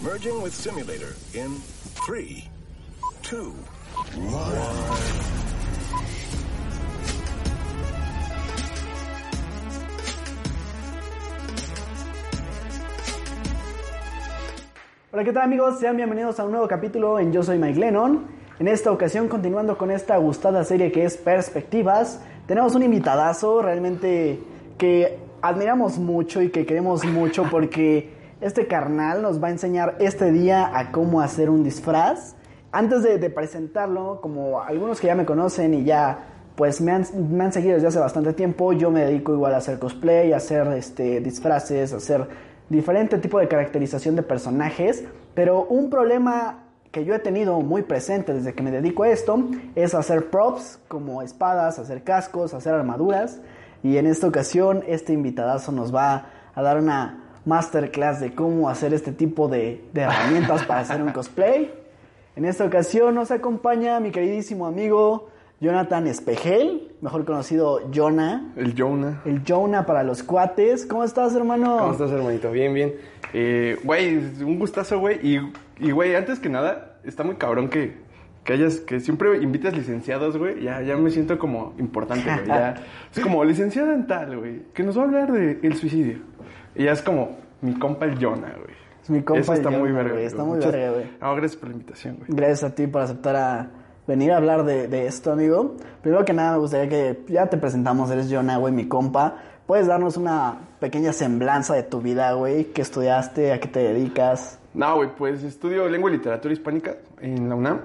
Merging with simulator in three, two, one. Hola, ¿qué tal amigos? Sean bienvenidos a un nuevo capítulo en Yo Soy Mike Lennon. En esta ocasión, continuando con esta gustada serie que es Perspectivas, tenemos un invitadazo realmente que admiramos mucho y que queremos mucho porque este carnal nos va a enseñar este día a cómo hacer un disfraz. Antes de, presentarlo, como algunos que ya me conocen y ya pues me han, me han seguido desde hace bastante tiempo, yo me dedico igual a hacer cosplay, a hacer este, disfraces, a hacer diferente tipo de caracterización de personajes, pero un problema que yo he tenido muy presente desde que me dedico a esto es hacer props como espadas, hacer cascos, hacer armaduras y en esta ocasión este invitadazo nos va a dar una masterclass de cómo hacer este tipo de, de herramientas para hacer un cosplay. En esta ocasión nos acompaña mi queridísimo amigo Jonathan Espejel, mejor conocido Jonah. El Jonah. El Jonah para los cuates. ¿Cómo estás, hermano? ¿Cómo estás, hermanito? Bien, bien. Eh, güey, un gustazo, güey. Y, güey, antes que nada, está muy cabrón que, que hayas, que siempre invitas licenciados, güey. Ya, ya me siento como importante, güey. Es como licenciado en tal, güey. Que nos va a hablar de el suicidio. Y ya es como mi compa el Jonah, güey. Es mi compa Eso está el muy Jonah, verga. güey, Está muy Muchas- verga, güey. No, gracias por la invitación, güey. Gracias a ti por aceptar a venir a hablar de, de esto, amigo. Primero que nada, me gustaría que ya te presentamos, eres Jonah, güey, mi compa. ¿Puedes darnos una pequeña semblanza de tu vida, güey? ¿Qué estudiaste? ¿A qué te dedicas? No, güey, pues estudio lengua y literatura hispánica en la UNAM.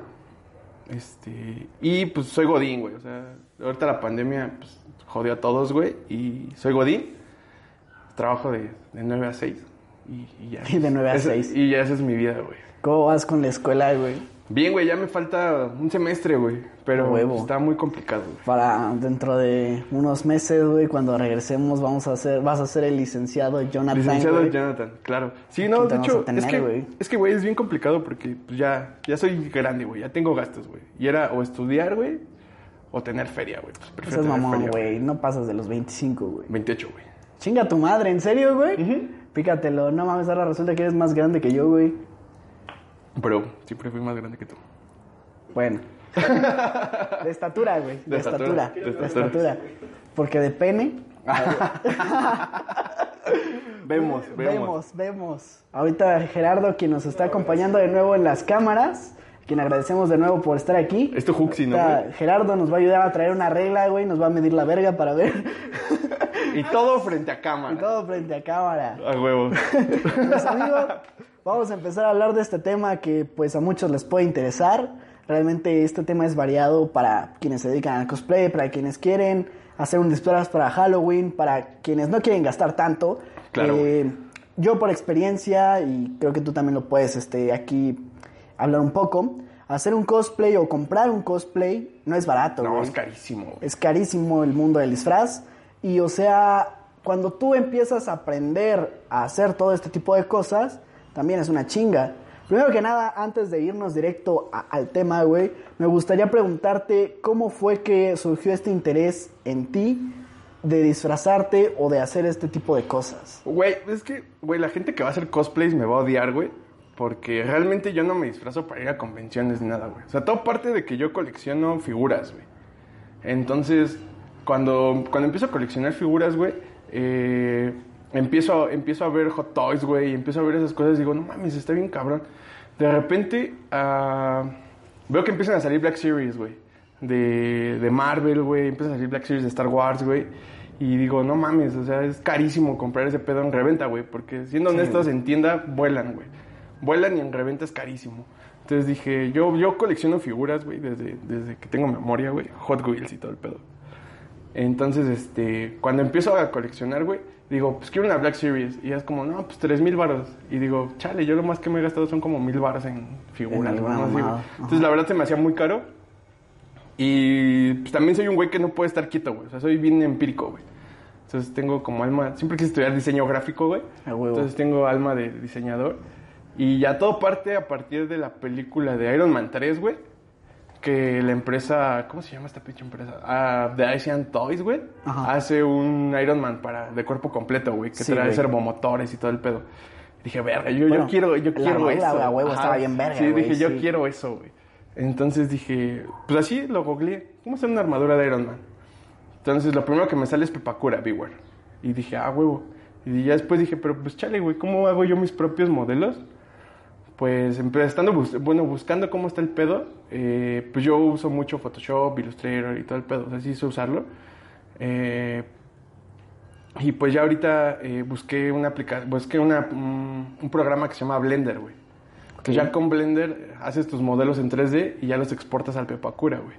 Este, y pues soy Godín, güey. O sea, ahorita la pandemia pues, jodió a todos, güey. Y soy Godín. Trabajo de, de 9 a 6. Y, y ya. Y de 9 a Esa- 6. Y ya esa es mi vida, güey. ¿Cómo vas con la escuela, güey? Bien, güey, ya me falta un semestre, güey. Pero Huevo. está muy complicado, güey. Para dentro de unos meses, güey, cuando regresemos, vamos a hacer, vas a ser el licenciado Jonathan. Licenciado güey. Jonathan, claro. Sí, no, de hecho, tener, es que, güey. es que, güey, es bien complicado porque pues, ya, ya soy grande, güey. Ya tengo gastos, güey. Y era o estudiar, güey, o tener feria, güey. Pues prefiero Estás tener mamón, feria, güey. No pasas de los 25, güey. 28, güey. Chinga tu madre, ¿en serio, güey? Pícatelo. No mames, ahora resulta que eres más grande que yo, güey. Pero siempre fui más grande que tú. Bueno. De estatura, güey. De, De estatura. estatura, De de estatura. estatura. Porque de pene. Vemos, vemos. Vemos, vemos. Ahorita Gerardo, quien nos está acompañando de nuevo en las cámaras, quien agradecemos de nuevo por estar aquí. Esto Juxi, ¿no, güey? Gerardo nos va a ayudar a traer una regla, güey, nos va a medir la verga para ver. Y todo frente a cámara. y todo frente a cámara. A huevo. Pues amigos, vamos a empezar a hablar de este tema que pues a muchos les puede interesar. Realmente este tema es variado para quienes se dedican al cosplay, para quienes quieren hacer un disfraz para Halloween, para quienes no quieren gastar tanto. Claro. Eh, yo por experiencia, y creo que tú también lo puedes este, aquí hablar un poco, hacer un cosplay o comprar un cosplay no es barato. No, es carísimo. Es carísimo el mundo del disfraz. Y o sea, cuando tú empiezas a aprender a hacer todo este tipo de cosas, también es una chinga. Primero que nada, antes de irnos directo al tema, güey, me gustaría preguntarte cómo fue que surgió este interés en ti de disfrazarte o de hacer este tipo de cosas. Güey, es que, güey, la gente que va a hacer cosplays me va a odiar, güey. Porque realmente yo no me disfrazo para ir a convenciones ni nada, güey. O sea, todo parte de que yo colecciono figuras, güey. Entonces, cuando, cuando empiezo a coleccionar figuras, güey, eh, empiezo, empiezo a ver Hot Toys, güey, y empiezo a ver esas cosas y digo, no mames, está bien cabrón. De repente, ah, veo que empiezan a salir Black Series, güey. De, de Marvel, güey, empiezan a salir Black Series de Star Wars, güey. Y digo, no mames, o sea, es carísimo comprar ese pedo en reventa, güey. Porque siendo honestos, en tienda vuelan, güey. Vuelan y en reventa es carísimo. Entonces dije, yo, yo colecciono figuras, güey, desde, desde que tengo memoria, güey. Hot Wheels y todo el pedo. Entonces, este, cuando empiezo a coleccionar, güey, digo, pues quiero una Black Series. Y es como, no, pues tres mil baros. Y digo, chale, yo lo más que me he gastado son como mil baros en figuras. En ¿no? Así, güey. Entonces, la verdad se me hacía muy caro. Y pues, también soy un güey que no puede estar quieto, güey. O sea, soy bien empírico, güey. Entonces tengo como alma, siempre quise estudiar diseño gráfico, güey. Huevo. Entonces tengo alma de diseñador. Y ya todo parte a partir de la película de Iron Man 3, güey. Que la empresa, ¿cómo se llama esta pinche empresa? Ah, de Asian Toys, güey. Hace un Iron Man para, de cuerpo completo, güey. Que Sí, trae güey. servomotores y todo el pedo. Dije, verga, yo, Bueno, yo quiero, yo la quiero eso. a huevo, estaba bien verga, Sí, güey, dije, yo quiero eso, güey. Entonces dije, pues así lo googleé. ¿Cómo hacer una armadura de Iron Man? Entonces lo primero que me sale es Pepakura, Beware. Y dije, ah, huevo. Y ya después dije, pero pues chale, güey, ¿cómo hago yo mis propios modelos? Pues empezando, bueno, buscando cómo está el pedo, eh, pues yo uso mucho Photoshop, Illustrator y todo el pedo, o sea, sí sé usarlo. Eh, y pues ya ahorita eh, busqué una aplicación, busqué una, mm, un programa que se llama Blender, güey. Que ya con Blender haces tus modelos en 3D y ya los exportas al Pepacura, güey.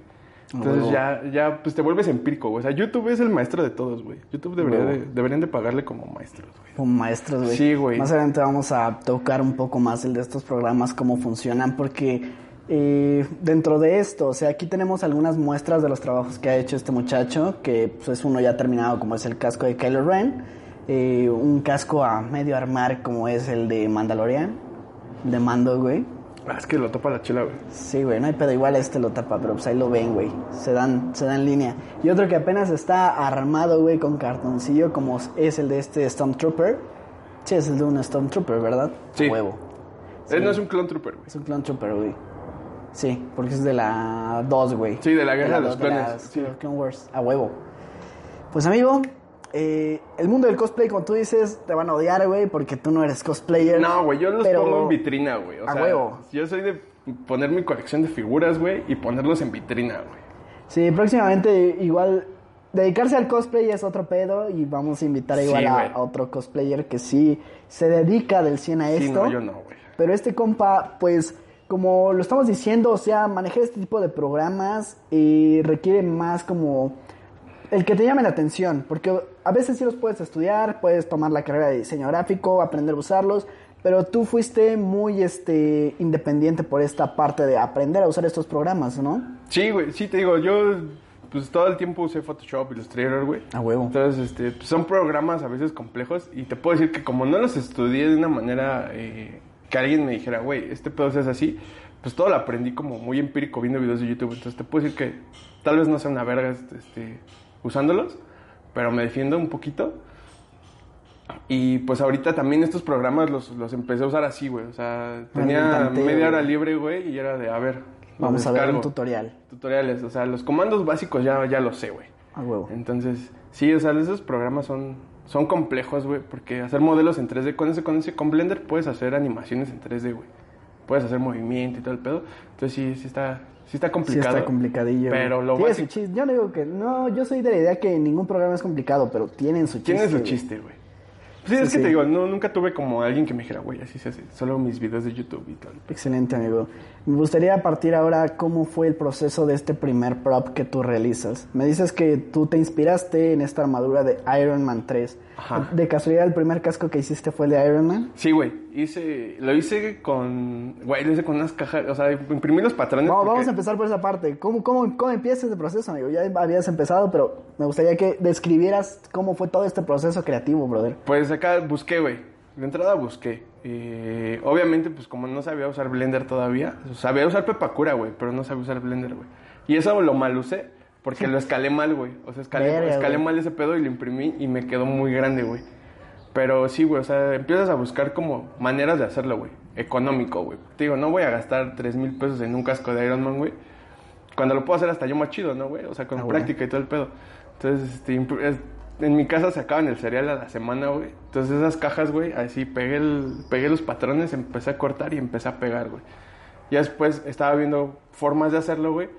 Entonces ya, ya, pues te vuelves empírico, güey. O sea, YouTube es el maestro de todos, güey. YouTube debería de- deberían de pagarle como maestros, güey. Como maestros, güey. Sí, güey. Más adelante vamos a tocar un poco más el de estos programas, cómo funcionan, porque eh, dentro de esto, o sea, aquí tenemos algunas muestras de los trabajos que ha hecho este muchacho, que pues, es uno ya terminado, como es el casco de Kylo Ren, eh, un casco a medio armar, como es el de Mandalorian, de Mando, güey. Ah, es que lo topa la chela, güey. Sí, güey, no hay pedo, igual este lo tapa, pero pues ahí lo ven, güey. Se dan, se dan línea. Y otro que apenas está armado, güey, con cartoncillo, como es el de este Stormtrooper. Sí, es el de un Stormtrooper, ¿verdad? Sí. A huevo. Él no es un clone trooper, güey. Es un Clone Trooper, güey. Sí, porque es de la 2, güey. Sí, de la Guerra de los dos, de Clones, sí. Clone Wars, a huevo. Pues, amigo, eh, el mundo del cosplay, como tú dices, te van a odiar, güey, porque tú no eres cosplayer. No, güey, yo los pero- pongo en vitrina, güey. O A sea, huevo. Yo soy de poner mi colección de figuras, güey, y ponerlos en vitrina, güey. Sí, próximamente igual dedicarse al cosplay es otro pedo y vamos a invitar igual Sí, a, otro cosplayer que sí se dedica del 100 a Sí, esto. no, yo no, güey. Pero este compa, pues, como lo estamos diciendo, o sea, manejar este tipo de programas eh, requiere más como el que te llame la atención, porque a veces sí los puedes estudiar, puedes tomar la carrera de diseño gráfico, aprender a usarlos, pero tú fuiste muy este independiente por esta parte de aprender a usar estos programas, ¿no? Sí, güey, sí, te digo, yo pues todo el tiempo usé Photoshop, Illustrator, güey. A huevo. Entonces, este, pues, son programas a veces complejos y te puedo decir que como no los estudié de una manera eh, que alguien me dijera, güey, este pedo se hace así, pues todo lo aprendí como muy empírico viendo videos de YouTube. Entonces te puedo decir que tal vez no sea una verga este, este, usándolos, pero me defiendo un poquito. Y pues ahorita también estos programas los, los empecé a usar así, güey. O sea, tenía tanteo, media hora libre, güey, y era de, a ver, Vamos a ver un tutorial. Tutoriales, o sea, los comandos básicos ya, ya los sé, güey. A huevo. Entonces, sí, o sea, esos programas son, son complejos, güey, porque hacer modelos en 3D, con ese, con ese, con Blender puedes hacer animaciones en 3D, güey. Puedes hacer movimiento y todo el pedo. Entonces sí, sí está, sí está Sí complicado. está complicadillo. Pero lo Tiene su chiste. Yo no digo que... No, yo soy de la idea que ningún programa es complicado, pero tienen su chiste. tiene su chiste, güey. Sí, Sí, es que sí. te digo, no, nunca tuve como alguien que me dijera, güey, así se hace. Solo mis videos de YouTube y tal. Excelente, amigo. Me gustaría partir ahora cómo fue el proceso de este primer prop que tú realizas. Me dices que tú te inspiraste en esta armadura de Iron Man 3. Ajá. De casualidad, el primer casco que hiciste fue el de Iron Man. Sí, güey, hice, lo hice con, güey, lo hice con unas cajas, o sea, imprimí los patrones. No, porque- vamos a empezar por esa parte. ¿Cómo, cómo, ¿Cómo empieza ese proceso, amigo? Ya habías empezado, pero me gustaría que describieras cómo fue todo este proceso creativo, brother. Pues acá busqué, güey. De entrada busqué. Eh, obviamente, pues como no sabía usar Blender todavía, sabía usar Pepacura, güey, pero no sabía usar Blender, güey. Y eso lo mal usé, porque lo escalé mal, güey. O sea, escalé, escalé mal ese pedo y lo imprimí y me quedó muy grande, güey. Pero sí, güey, o sea, empiezas a buscar como maneras de hacerlo, güey. Económico, güey. Te digo, no voy a gastar 3 mil pesos en un casco de Iron Man, güey. Cuando lo puedo hacer hasta yo más chido, ¿no, güey? O sea, con Ah, práctica y todo el pedo. Entonces, este, en mi casa sacaban el cereal a la semana, güey. Entonces, esas cajas, güey, así pegué, el, pegué los patrones, empecé a cortar y empecé a pegar, güey. Ya después estaba viendo formas de hacerlo, güey.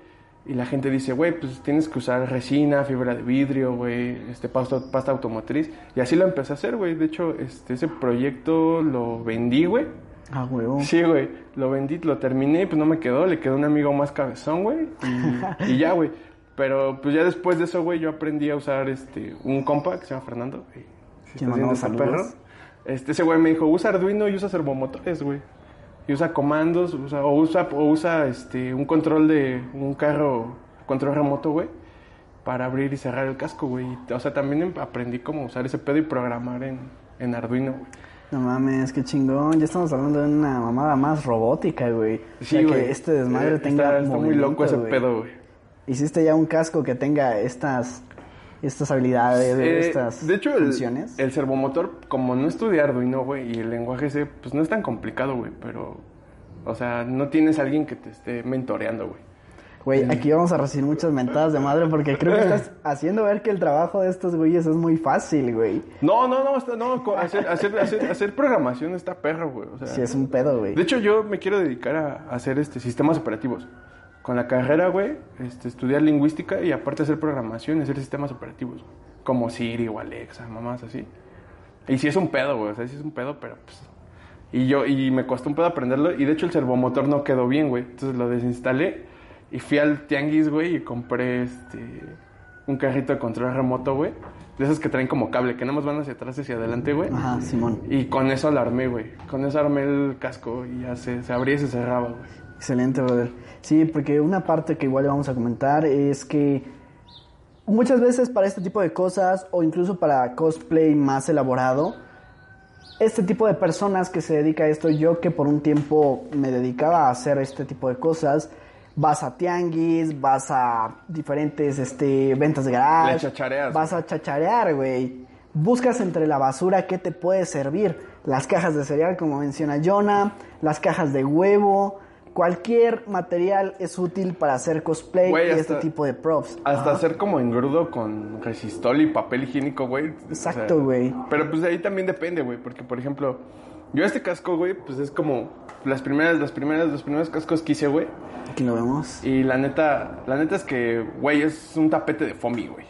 Y la gente dice, güey, pues tienes que usar resina, fibra de vidrio, güey, este, pasta, pasta automotriz. Y así lo empecé a hacer, güey. De hecho, este, ese proyecto lo vendí, güey. Ah, huevo. Sí, güey. Lo vendí, lo terminé y pues no me quedó. Le quedó un amigo más cabezón, güey. Y, y ya, güey. Pero pues ya después de eso, güey, yo aprendí a usar este un compa que se llama Fernando. güey. Si estás saludos. Este, ese güey me dijo, usa Arduino y usa servomotores, güey. Y usa comandos, usa, o usa, o usa este, un control de un carro, control remoto, güey, para abrir y cerrar el casco, güey. O sea, también em- aprendí cómo usar ese pedo y programar en, en Arduino, güey. No mames, qué chingón. Ya estamos hablando de una mamada más robótica, güey. O sea, Sí, que este desmadre Eh, tenga Está, está muy loco ese güey. pedo, güey. Hiciste ya un casco que tenga estas estas habilidades, Eh, estas de hecho, el, funciones. el servomotor, como no estudia Arduino, güey, y el lenguaje C, pues no es tan complicado, güey, pero, o sea, no tienes a alguien que te esté mentoreando, güey. Güey, aquí vamos a recibir muchas mentadas de madre porque creo que estás haciendo ver que el trabajo de estos güeyes es muy fácil, güey. No, no, no, no, hacer, hacer, hacer, hacer programación está perro, güey, o sea. Sí, es un pedo, güey. De hecho, yo me quiero dedicar a, a hacer este sistemas operativos. Con la carrera, güey, este, estudiar lingüística y aparte hacer programación y hacer sistemas operativos. güey. Como Siri o Alexa, mamás así. Y sí es un pedo, güey, o sea, sí es un pedo, pero pues... Y yo, y me costó un pedo aprenderlo y de hecho el servomotor no quedó bien, güey. Entonces lo desinstalé y fui al tianguis, güey, y compré este... Un carrito de control remoto, güey. De esos que traen como cable, que nada más van hacia atrás y hacia adelante, güey. Ajá, Simón. Y con eso la armé, güey. Con eso armé el casco y ya se, se abría y se cerraba, güey. Excelente, brother. Sí, porque una parte que igual le vamos a comentar es que muchas veces para este tipo de cosas o incluso para cosplay más elaborado, este tipo de personas que se dedica a esto, yo que por un tiempo me dedicaba a hacer este tipo de cosas, vas a tianguis, vas a diferentes este, ventas de garage, vas a chacharear, güey. Buscas entre la basura qué te puede servir. Las cajas de cereal, como menciona Jonah, las cajas de huevo, cualquier material es útil para hacer cosplay Güey, y hasta- este tipo de props. Hasta Ajá. hacer como engrudo con resistol y papel higiénico, güey. O sea, Exacto, güey. Pero pues de ahí también depende, güey. Porque, por ejemplo, yo este casco, güey, pues es como las primeras, las primeras, los primeros cascos que hice, güey. Aquí lo vemos. Y la neta, la neta es que, güey, es un tapete de foamy, güey.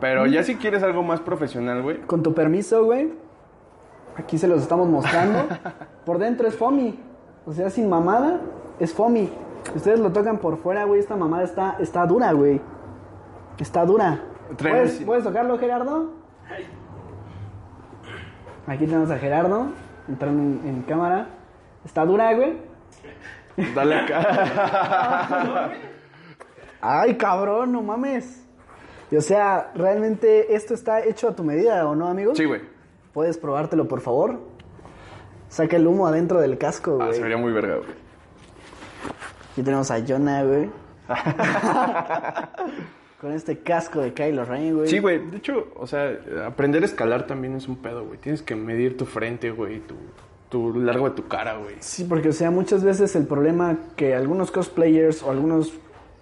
Pero Mm. ya si quieres algo más profesional, güey. Con tu permiso, güey. Aquí se los estamos mostrando. Por dentro es foamy. O sea, sin mamada, es foamy. Ustedes lo tocan por fuera, güey, esta mamada está, está dura, güey. Está dura. ¿Puedes, ¿Puedes tocarlo, Gerardo? Aquí tenemos a Gerardo. Entrando en, en cámara. Está dura, güey. Dale acá. Ay, cabrón, no mames. Y, o sea, realmente esto está hecho a tu medida, ¿o no, amigos? sí, güey. ¿Puedes probártelo, por favor? Saca el humo adentro del casco, Ah, güey. se vería muy verga, güey. Aquí tenemos a Jonah, güey. Con este casco de Kylo Ren, güey. Sí, güey. De hecho, o sea, aprender a escalar también es un pedo, güey. Tienes que medir tu frente, güey, tu, tu largo de tu cara, güey. Sí, porque, o sea, muchas veces el problema que algunos cosplayers o algunos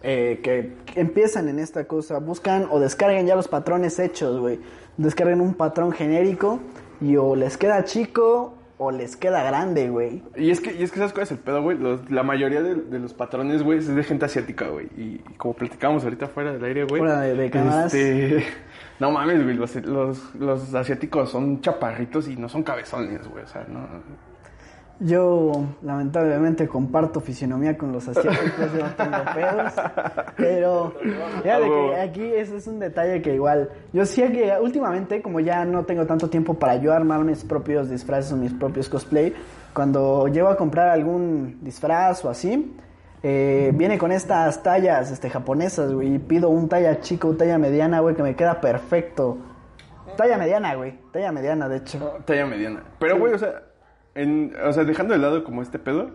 eh, que empiezan en esta cosa buscan o descargan ya los patrones hechos, güey. Descargan un patrón genérico y o les queda chico o les queda grande, güey. Y es que, y es que ¿sabes cuál es el pedo, güey? Los- la mayoría de, de los patrones, güey, es de gente asiática, güey. Y, y como platicamos ahorita fuera del aire, güey. Fuera de- de cámaras. este, no mames, güey. Los, los, los asiáticos son chaparritos y no son cabezones, güey. O sea, no. Yo lamentablemente comparto fisionomía con los asiáticos, yo no tengo pedos. Pero fíjate que aquí ese es un detalle que igual, yo sí que últimamente, como ya no tengo tanto tiempo para yo armar mis propios disfraces o mis propios cosplay, cuando llego a comprar algún disfraz o así, eh, viene con estas tallas este, japonesas, güey, y pido un talla chico, un talla mediana, güey, que me queda perfecto. Talla mediana, güey, talla mediana, de hecho. Talla mediana. Pero, güey, o sea, en, o sea, dejando de lado como este pedo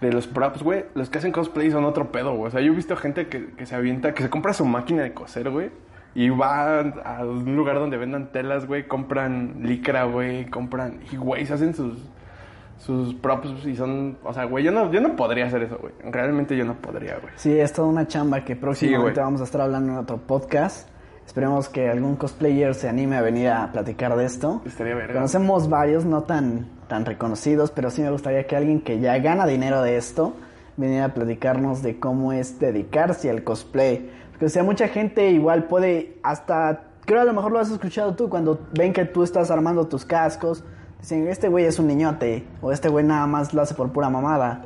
de los props, güey, los que hacen cosplay son otro pedo, güey. O sea, yo he visto gente que, que se avienta, que se compra su máquina de coser, güey. Y va a un lugar donde vendan telas, güey, compran licra, güey, compran... Y, güey, se hacen sus, sus props y son... O sea, güey, yo no, yo no podría hacer eso, güey. Realmente yo no podría, güey. Sí, es toda una chamba que próximamente güey. vamos a estar hablando en otro podcast. Esperemos que algún cosplayer se anime a venir a platicar de esto. Estaría verga. Conocemos varios, no tan, tan reconocidos, pero sí me gustaría que alguien que ya gana dinero de esto viniera a platicarnos de cómo es dedicarse al cosplay. Porque, o sea, mucha gente igual puede hasta, creo a lo mejor lo has escuchado tú, cuando ven que tú estás armando tus cascos, dicen, este güey es un niñote, o este güey nada más lo hace por pura mamada.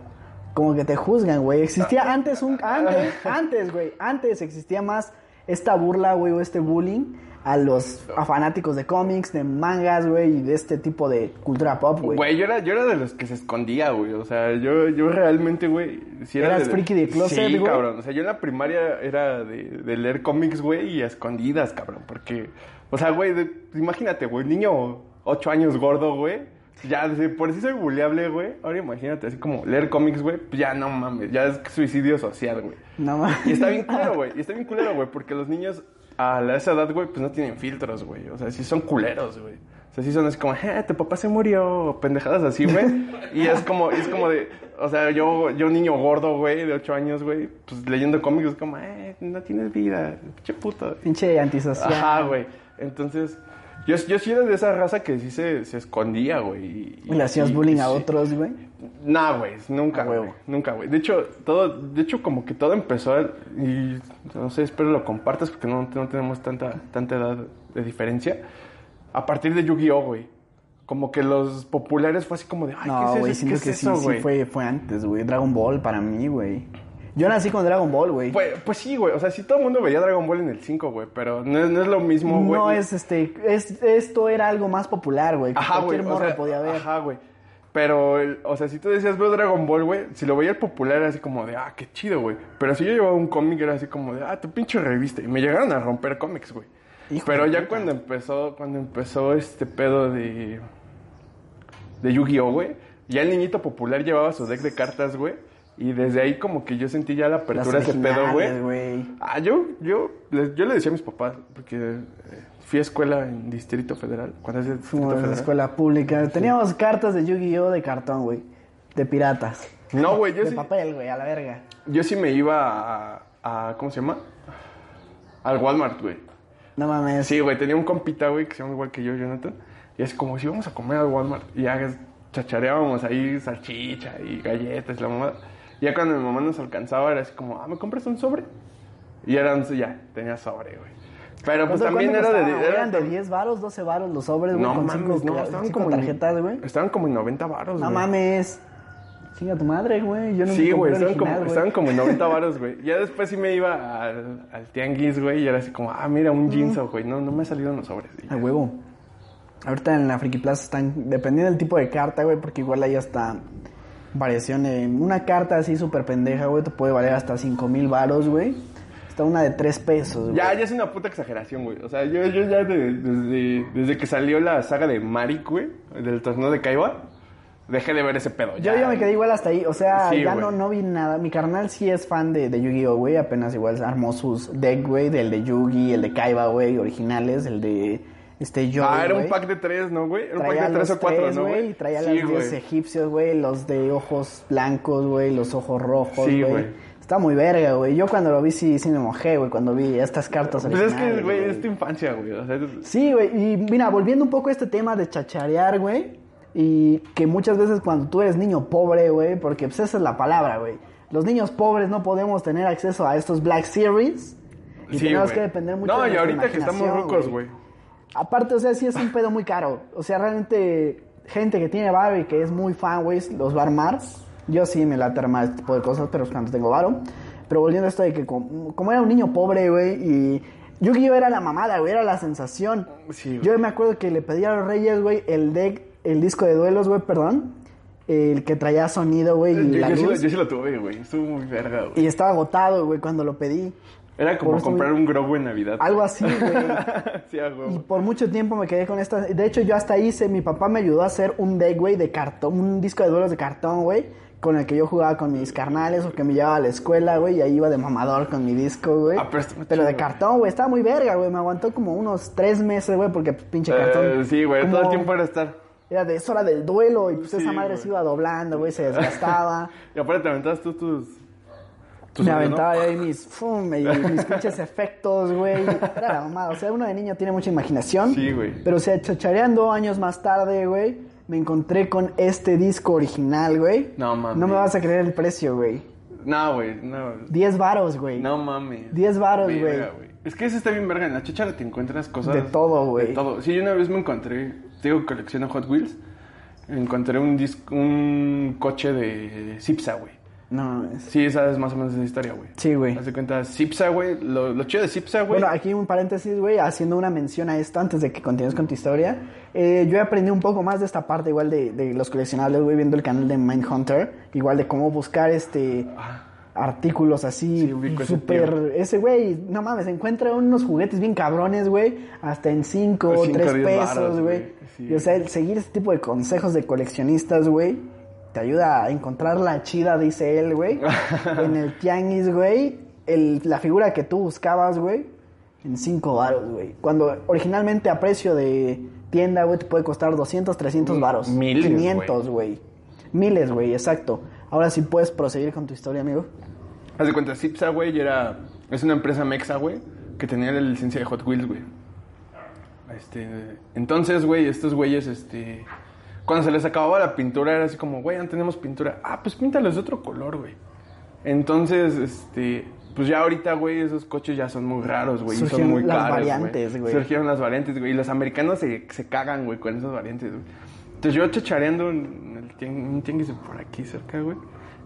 Como que te juzgan, güey. Existía antes un... Antes, antes, güey. Antes existía más esta burla, güey, o este bullying a los a fanáticos de cómics, de mangas, güey, y de este tipo de cultura pop, güey. Güey, yo era, yo era de los que se escondía, güey. O sea, yo, yo realmente, güey. Sí era ¿Eras friki de closet, Sí, güey? cabrón. O sea, yo en la primaria era de, de leer cómics, güey, y a escondidas, cabrón. Porque, o sea, güey, de- imagínate, güey, niño ocho años gordo, güey. Ya, por si soy buleable, güey. Ahora imagínate, así como leer cómics, güey. Pues ya no mames, ya es suicidio social, güey. No mames. Y está bien culero, güey. Y está bien culero, güey, porque los niños a esa edad, güey, pues no tienen filtros, güey. O sea, sí son culeros, güey. O sea, sí son así como, eh, tu papá se murió, pendejadas así, güey. y es como, es como de, o sea, yo, yo un niño gordo, güey, de 8 años, güey, pues leyendo cómics, es como, eh, no tienes vida, pinche puto. Pinche antisocial. Ajá, güey. Entonces, yo, yo sí era de esa raza que sí se, se escondía, güey. Y, Y le hacías y- bullying y a otros, güey. Nah, güey, nunca, güey. Nunca, güey. De hecho, todo, de hecho, como que todo empezó, a- y no sé, espero lo compartas porque no, no tenemos tanta, tanta edad de diferencia. A partir de Yu-Gi-Oh, güey. Como que los populares fue así como de, ay, No, ¿qué es siento ¿Qué es que eso, sí, sí fue, fue antes, güey. Dragon Ball para mí, güey. Yo nací con Dragon Ball, güey. Pues, pues sí, güey. O sea, sí todo el mundo veía Dragon Ball en el 5, güey. Pero no, es- no es lo mismo, güey. No es este, es, esto era algo más popular, güey. Ajá, güey. Cualquier o sea, podía ver. Ajá, güey. Pero, el- o sea, si tú decías veo Dragon Ball, güey, si lo veía el popular era así como de, ah, qué chido, güey. Pero si yo llevaba un cómic era así como de, ah, tu pinche revista. Y me llegaron a romper cómics, güey. Pero ya puta. cuando empezó, cuando empezó este pedo de, de Yu-Gi-Oh, güey, ya el niñito popular llevaba su deck de cartas, güey. Y desde ahí como que yo sentí ya la apertura de ese pedo, güey. Ah, yo, yo, yo le decía a mis papás, porque eh, fui a escuela en Distrito Federal. Cuando es el Distrito escuela pública. Teníamos cartas de Yu-Gi-Oh! de cartón, güey. De piratas. No, güey, yo de sí, papel, güey, a la verga. yo sí me iba a, a- ¿cómo se llama? Al Walmart, güey. No mames. Sí, güey, tenía un compita, güey, que se llama igual que yo, Jonathan. Y es como si íbamos a comer al Walmart y ya chachareábamos ahí salchicha y galletas y la mamada. Ya cuando mi mamá nos alcanzaba era así como, ah, ¿me compras un sobre? Y eran, ya, tenía sobre, güey. Pero pues ¿Cuánto- también era de... era- Eran de 10 varos, 12 varos los sobres, güey, No con mames, cinco, no, estaban cinco como tarjetas, güey. Estaban como en 90 baros, No güey. mames. Chinga tu madre, güey. Yo no Sí, güey, estaban, original, como, güey. estaban como en 90 varos, güey. Ya después sí me iba al, al tianguis, güey, y era así como, ah, mira, un jeanso, güey. No, no me ha salido en los sobres. A huevo. Ahorita en la Friki Plaza están, dependiendo del tipo de carta, güey, porque igual ahí hasta variación. eh, una carta así súper pendeja, güey, te puede valer hasta 5 mil varos, güey. Está una de 3 pesos, güey. Ya, ya es una puta exageración, güey. O sea, yo, yo ya de- desde, desde que salió la saga de Marik, güey, del torneo de Kaiba, dejé de ver ese pedo. Yo ya me quedé igual hasta ahí, o sea, Sí, ya no, no vi nada. Mi carnal sí es fan de, de Yu-Gi-Oh, güey, apenas igual armó sus deck, güey, del de Yugi, el de Kaiba, güey, originales, el de este Joy, Ah, era un güey. pack de tres, ¿no, güey? Era un pack Traía de tres o cuatro, tres, ¿no, güey? y Traía Sí, los dioses egipcios, güey, los de ojos blancos, güey, los ojos rojos, Sí, güey. güey. Está muy verga, güey. Yo cuando lo vi sí, sí me mojé, güey, cuando vi estas cartas Pues es que, güey, es tu infancia, güey. O sea, es- Sí, güey, y mira, volviendo un poco a este tema de chacharear, güey, y que muchas veces cuando tú eres niño pobre, güey, porque pues esa es la palabra, güey. Los niños pobres no podemos tener acceso a estos Black Series y sí, tenemos güey. que depender mucho No, de y nuestra ahorita que estamos rucos, güey. Aparte, o sea, sí es un pedo muy caro. O sea, realmente, gente que tiene varo y que es muy fan, güey, los va a armar. Yo sí me late armar este tipo de cosas, pero es cuando tengo varo. Pero volviendo a esto de que como, como era un niño pobre, güey, y Yu-Gi-Oh era la mamada, güey, era la sensación. Sí, güey. Yo me acuerdo que le pedí a los reyes, güey, el deck, el disco de duelos, güey, perdón. El que traía sonido, güey, y Yo, la sí yo sí lo tuve, güey. Estuvo muy verga, güey. Y estaba agotado, güey, cuando lo pedí. Era como por comprar un Grogu en Navidad. Algo así, güey. sí, Y por mucho tiempo me quedé con esta. De hecho, yo hasta hice. Mi papá me ayudó a hacer un deck, güey, de cartón. Un disco de duelos de cartón, güey. Con el que yo jugaba con mis carnales o que me llevaba a la escuela, güey. Y ahí iba de mamador con mi disco, güey. Ah, pero de cartón, güey. Estaba muy verga, güey. Me aguantó como unos tres meses, güey. Porque pinche cartón. Eh, sí, güey, todo el tiempo era estar. Era de es hora del duelo. Y pues Sí, esa madre se iba doblando, güey. Se desgastaba. Y aparte te aventabas tú tus. Me aventaba ahí mis, fum, y mis pinches efectos, güey. Era la mamada. O sea, uno de niño tiene mucha imaginación. Sí, güey. Pero, o sea, chachareando años más tarde, güey, me encontré con este disco original, güey. No mames. No me vas a creer el precio, güey. No, güey, no. 10 varos, güey. No mames. 10 varos, güey. Es que eso está bien verga. En la chichara te encuentras cosas. De todo, güey. De todo. Sí, yo una vez me encontré. Digo, colecciono Hot Wheels. Encontré un disco, un coche de Zipsa, güey. No, es... Sí, sabes más o menos esa historia, güey. Sí, güey. Haz de cuenta, Zipsa, güey. Lo, lo chido de Zipsa, güey. Bueno, aquí un paréntesis, güey, haciendo una mención a esto antes de que continúes con tu historia. Eh, yo aprendí un poco más de esta parte, igual de, de los coleccionables, güey, viendo el canal de Mindhunter. Igual de cómo buscar este artículos así, Sí, súper... Ese güey, no mames, encuentra unos juguetes bien cabrones, güey, hasta en 5 o Cinco, 3 diez pesos, güey. güey, sí. Y o sea, el seguir este tipo de consejos de coleccionistas, güey, te ayuda a encontrar la chida, dice él, güey. en el tianguis, güey, el- la figura que tú buscabas, güey, En 5 varos, güey. Cuando originalmente a precio de tienda, güey, te puede costar 200, 300 varos. Miles, 500, güey. Miles, güey, exacto. Ahora sí puedes proseguir con tu historia, amigo. Haz de cuenta, Zipsa, güey, era... Es una empresa mexa, güey, que tenía la licencia de Hot Wheels, güey. Este... Entonces, güey, estos güeyes, este... Cuando se les acababa la pintura era así como, güey, no tenemos pintura. Ah, pues píntalos de otro color, güey. Entonces, este... Pues ya ahorita, güey, esos coches ya son muy raros, güey. y Son muy las caros, variantes, güey. Surgieron las variantes, güey. Y los americanos se, se cagan, güey, con esas variantes, güey. Entonces yo chachareando en el un tianguis por aquí cerca, güey.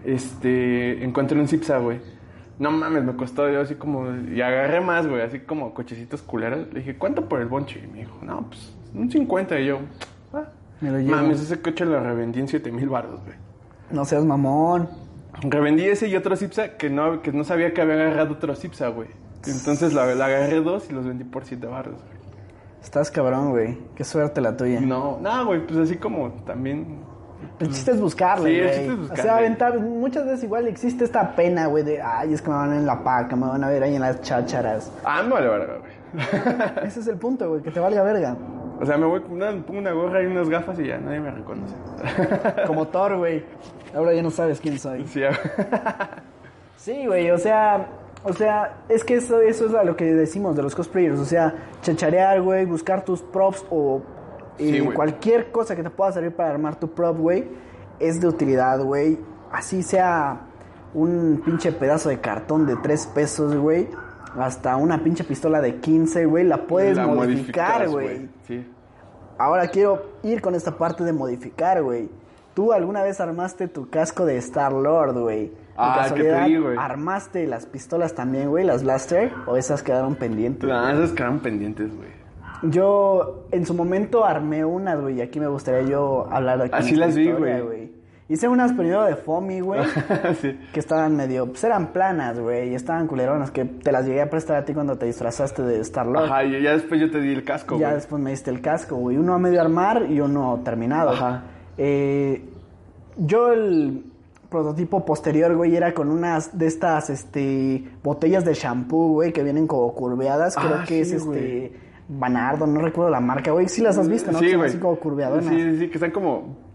Este, encontré un Zipsa, güey. No mames, me costó yo así como... Y agarré más, güey, así como cochecitos culeros. Le dije, ¿cuánto por el bonche? Y me dijo, no, pues, un 50. Y yo. Me lo llevo. Mames, ese coche lo revendí en 7 mil baros, güey. No seas mamón. Revendí ese y otro Zipsa que no, que no sabía que había agarrado otro Zipsa, güey. Entonces la, la agarré dos y los vendí por 7 baros, güey. Estás cabrón, güey. Qué suerte la tuya. No, no, güey, pues así como también... El chiste es buscarle, Sí, el güey. chiste es O buscarle. sea, aventar. Muchas veces igual existe esta pena, güey, de, ay, es que me van a ver en la paca, me van a ver ahí en las chácharas. Ah, no vale verga, güey. Ese es el punto, güey, que te valga verga. O sea, me voy, una- me pongo una gorra y unas gafas y ya nadie me reconoce. Como Thor, güey. Ahora ya no sabes quién soy. Sí, Sí, güey, o sea, o sea, es que eso, eso es a lo que decimos de los cosplayers, o sea, chacharear, güey, buscar tus props o eh, Sí, cualquier cosa que te pueda servir para armar tu prop, güey, es de utilidad, güey. Así sea un pinche pedazo de cartón de 3 pesos, güey, hasta una pinche pistola de 15, güey, la puedes la modificar, güey. Sí. Ahora quiero ir con esta parte de modificar, güey. ¿Tú alguna vez armaste tu casco de Star-Lord, güey? ¿De Ah, casualidad ¿qué pedí, güey? ¿Armaste las pistolas también, güey? ¿Las blaster? ¿O esas quedaron pendientes? Nah, esas quedaron pendientes, güey. Yo en su momento armé unas, güey. Y aquí me gustaría yo hablar de aquí. Así las vi, güey. Hice unas primero de foamy, güey. sí. que estaban medio... Pues eran planas, güey. Y estaban culeronas. Que te las llegué a prestar a ti cuando te disfrazaste de Star-Lord. Ajá, y ya después yo te di el casco, Ya güey. después me diste el casco, güey. Uno a medio armar y uno terminado. Ajá. Eh, yo el prototipo posterior, güey, era con unas de estas, este, botellas de shampoo, güey, que vienen como curveadas. Creo Ah, que es, este, güey. Banardo, no recuerdo la marca, güey. Sí las has visto, ¿no? Sí, güey. Así como curveadonas. Sí, sí, sí, que están como...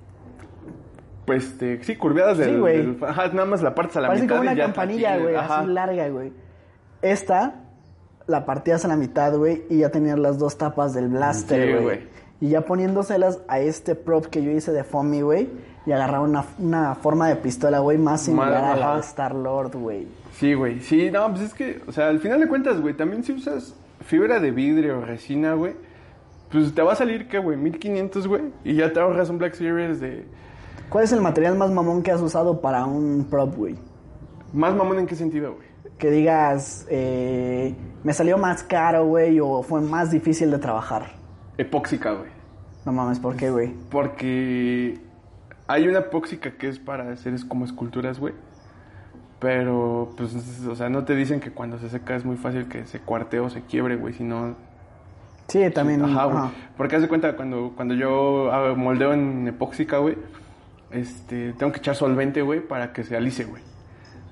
Pues, este, sí, curveadas del... Sí, güey. del- Ajá, nada más la parte a la Parece mitad como una y ya campanilla, güey, así larga, güey. Esta la partías a la mitad, güey, y ya tenías las dos tapas del Sí, blaster, güey. güey. Y ya poniéndoselas a este prop que yo hice de Foamy, güey, y agarraba una, una forma de pistola, güey, más similar a la Star-Lord, güey. Sí, güey. Sí, no, pues es que, o sea, al final de cuentas, güey, también si usas fibra de vidrio o resina, güey, pues te va a salir, ¿qué, güey? 1500, güey. Y ya te ahorras un Black Series de... ¿Cuál es el material más mamón que has usado para un prop, güey? Más mamón en qué sentido, güey. Que digas, eh, me salió más caro, güey, o fue más difícil de trabajar. Epóxica, güey. No mames, ¿por qué, güey? Porque hay una epóxica que es para hacer es como esculturas, güey. Pero, pues, o sea, no te dicen que cuando se seca es muy fácil que se cuarte o se quiebre, güey, sino... Sí, también. Ajá, güey. Porque haz de cuenta, cuando, cuando yo hago- moldeo en epóxica, güey, este, tengo que echar solvente, güey, para que se alice, güey.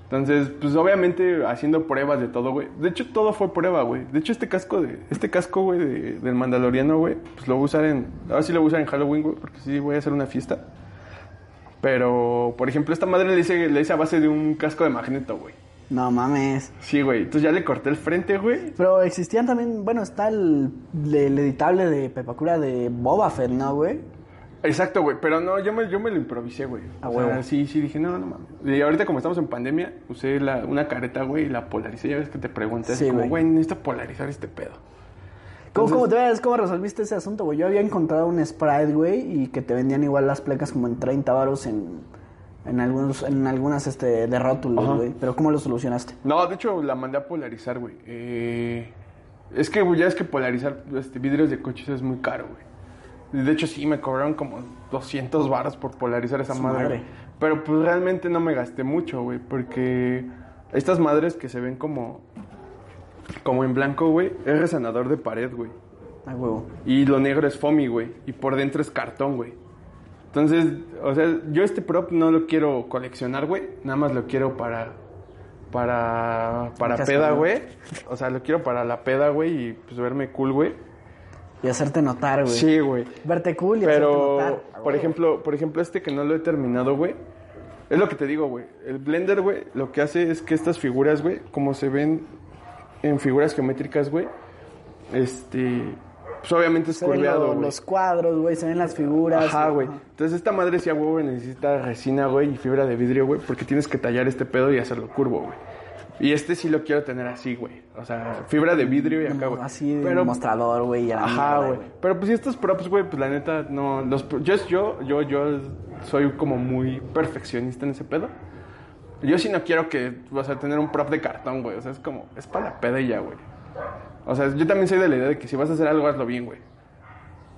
Entonces, pues obviamente haciendo pruebas de todo, güey. De hecho, todo fue prueba, güey. De hecho, este casco de, este casco, güey, de- del Mandaloriano, güey, pues lo voy a usar en, ahora sí lo voy a usar en Halloween, güey, porque sí voy a hacer una fiesta. Pero, por ejemplo, esta madre le hice, le hice a base de un casco de magneto, güey. No mames. Sí, güey. Entonces ya le corté el frente, güey. Pero existían también, bueno, está el, el editable de Pepacura de Boba Fett, ¿no, güey? Exacto, güey, pero no, yo me, yo me lo improvisé, güey. A O sea, huevo. sí, sí, dije, no, no mames. Y ahorita como estamos en pandemia, usé la, una careta, güey, y la polaricé. Ya ves que te pregunté, Sí, como, güey. necesito polarizar este pedo. ¿Cómo, Entonces- cómo, te ves, ¿Cómo resolviste ese asunto, güey? Yo había encontrado un sprite, güey, y que te vendían igual las placas como en 30 varos en, en, algunos, en algunas este, de rótulos, güey. Pero ¿cómo lo solucionaste? No, de hecho, la mandé a polarizar, güey. Eh, es que, güey, ya es que polarizar este, vidrios de coches es muy caro, güey. De hecho, sí, me cobraron como 200 varos por polarizar esa madre. Pero pues realmente no me gasté mucho, güey, porque estas madres que se ven como, como en blanco, güey, es resanador de pared, güey. A huevo. Y lo negro es foamy, güey. Y por dentro es cartón, güey. Entonces, o sea, yo este prop no lo quiero coleccionar, güey. Nada más lo quiero para, para, para peda, güey. O sea, lo quiero para la peda, güey, y pues verme cool, güey. Y hacerte notar, güey. Sí, güey. Verte cool y hacerte Pero, notar. por ejemplo, por ejemplo, este que no lo he terminado, güey. Es lo que te digo, güey. El Blender, güey, lo que hace es que estas figuras, güey, como se ven en figuras geométricas, güey, este, pues obviamente es Se ven curveado, lo- güey. los cuadros, güey, se ven las figuras. Ajá, güey. Entonces esta madre sí huevo necesita resina, güey, y fibra de vidrio, güey, porque tienes que tallar este pedo y hacerlo curvo, güey. Y este sí lo quiero tener así, güey. O sea, fibra de vidrio y acá, güey. Así Pero mostrador, güey. Ajá, güey. Pero pues estos props, güey, pues la neta, no. Los, yo, yo, yo, yo soy como muy perfeccionista en ese pedo. Yo sí no quiero que, o sea, tener un prop de cartón, güey. O sea, es como, es para la peda y ya, güey. O sea, yo también soy de la idea de que si vas a hacer algo, hazlo bien, güey.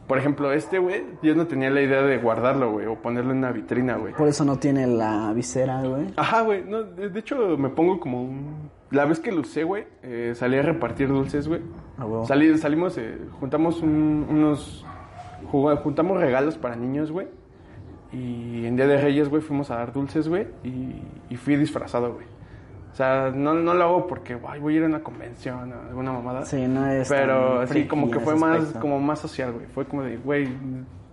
Por ejemplo, este, güey, yo no tenía la idea de guardarlo, güey, o ponerlo en una vitrina, güey. Por eso no tiene la visera, güey. Ajá, güey. No, de, de hecho, me pongo como un... La vez que lo usé, güey, eh, salí a repartir dulces, güey. A huevo. Salí, salimos, eh, juntamos un- unos... juntamos regalos para niños, güey. Y en Día de Reyes, güey, fuimos a dar dulces, güey. Y, y fui disfrazado, güey. O sea, no, no lo hago porque ay, voy a ir a una convención o alguna mamada. Sí, no es Pero sí, como que fue más, aspecto. como más social, güey. Fue como de, güey,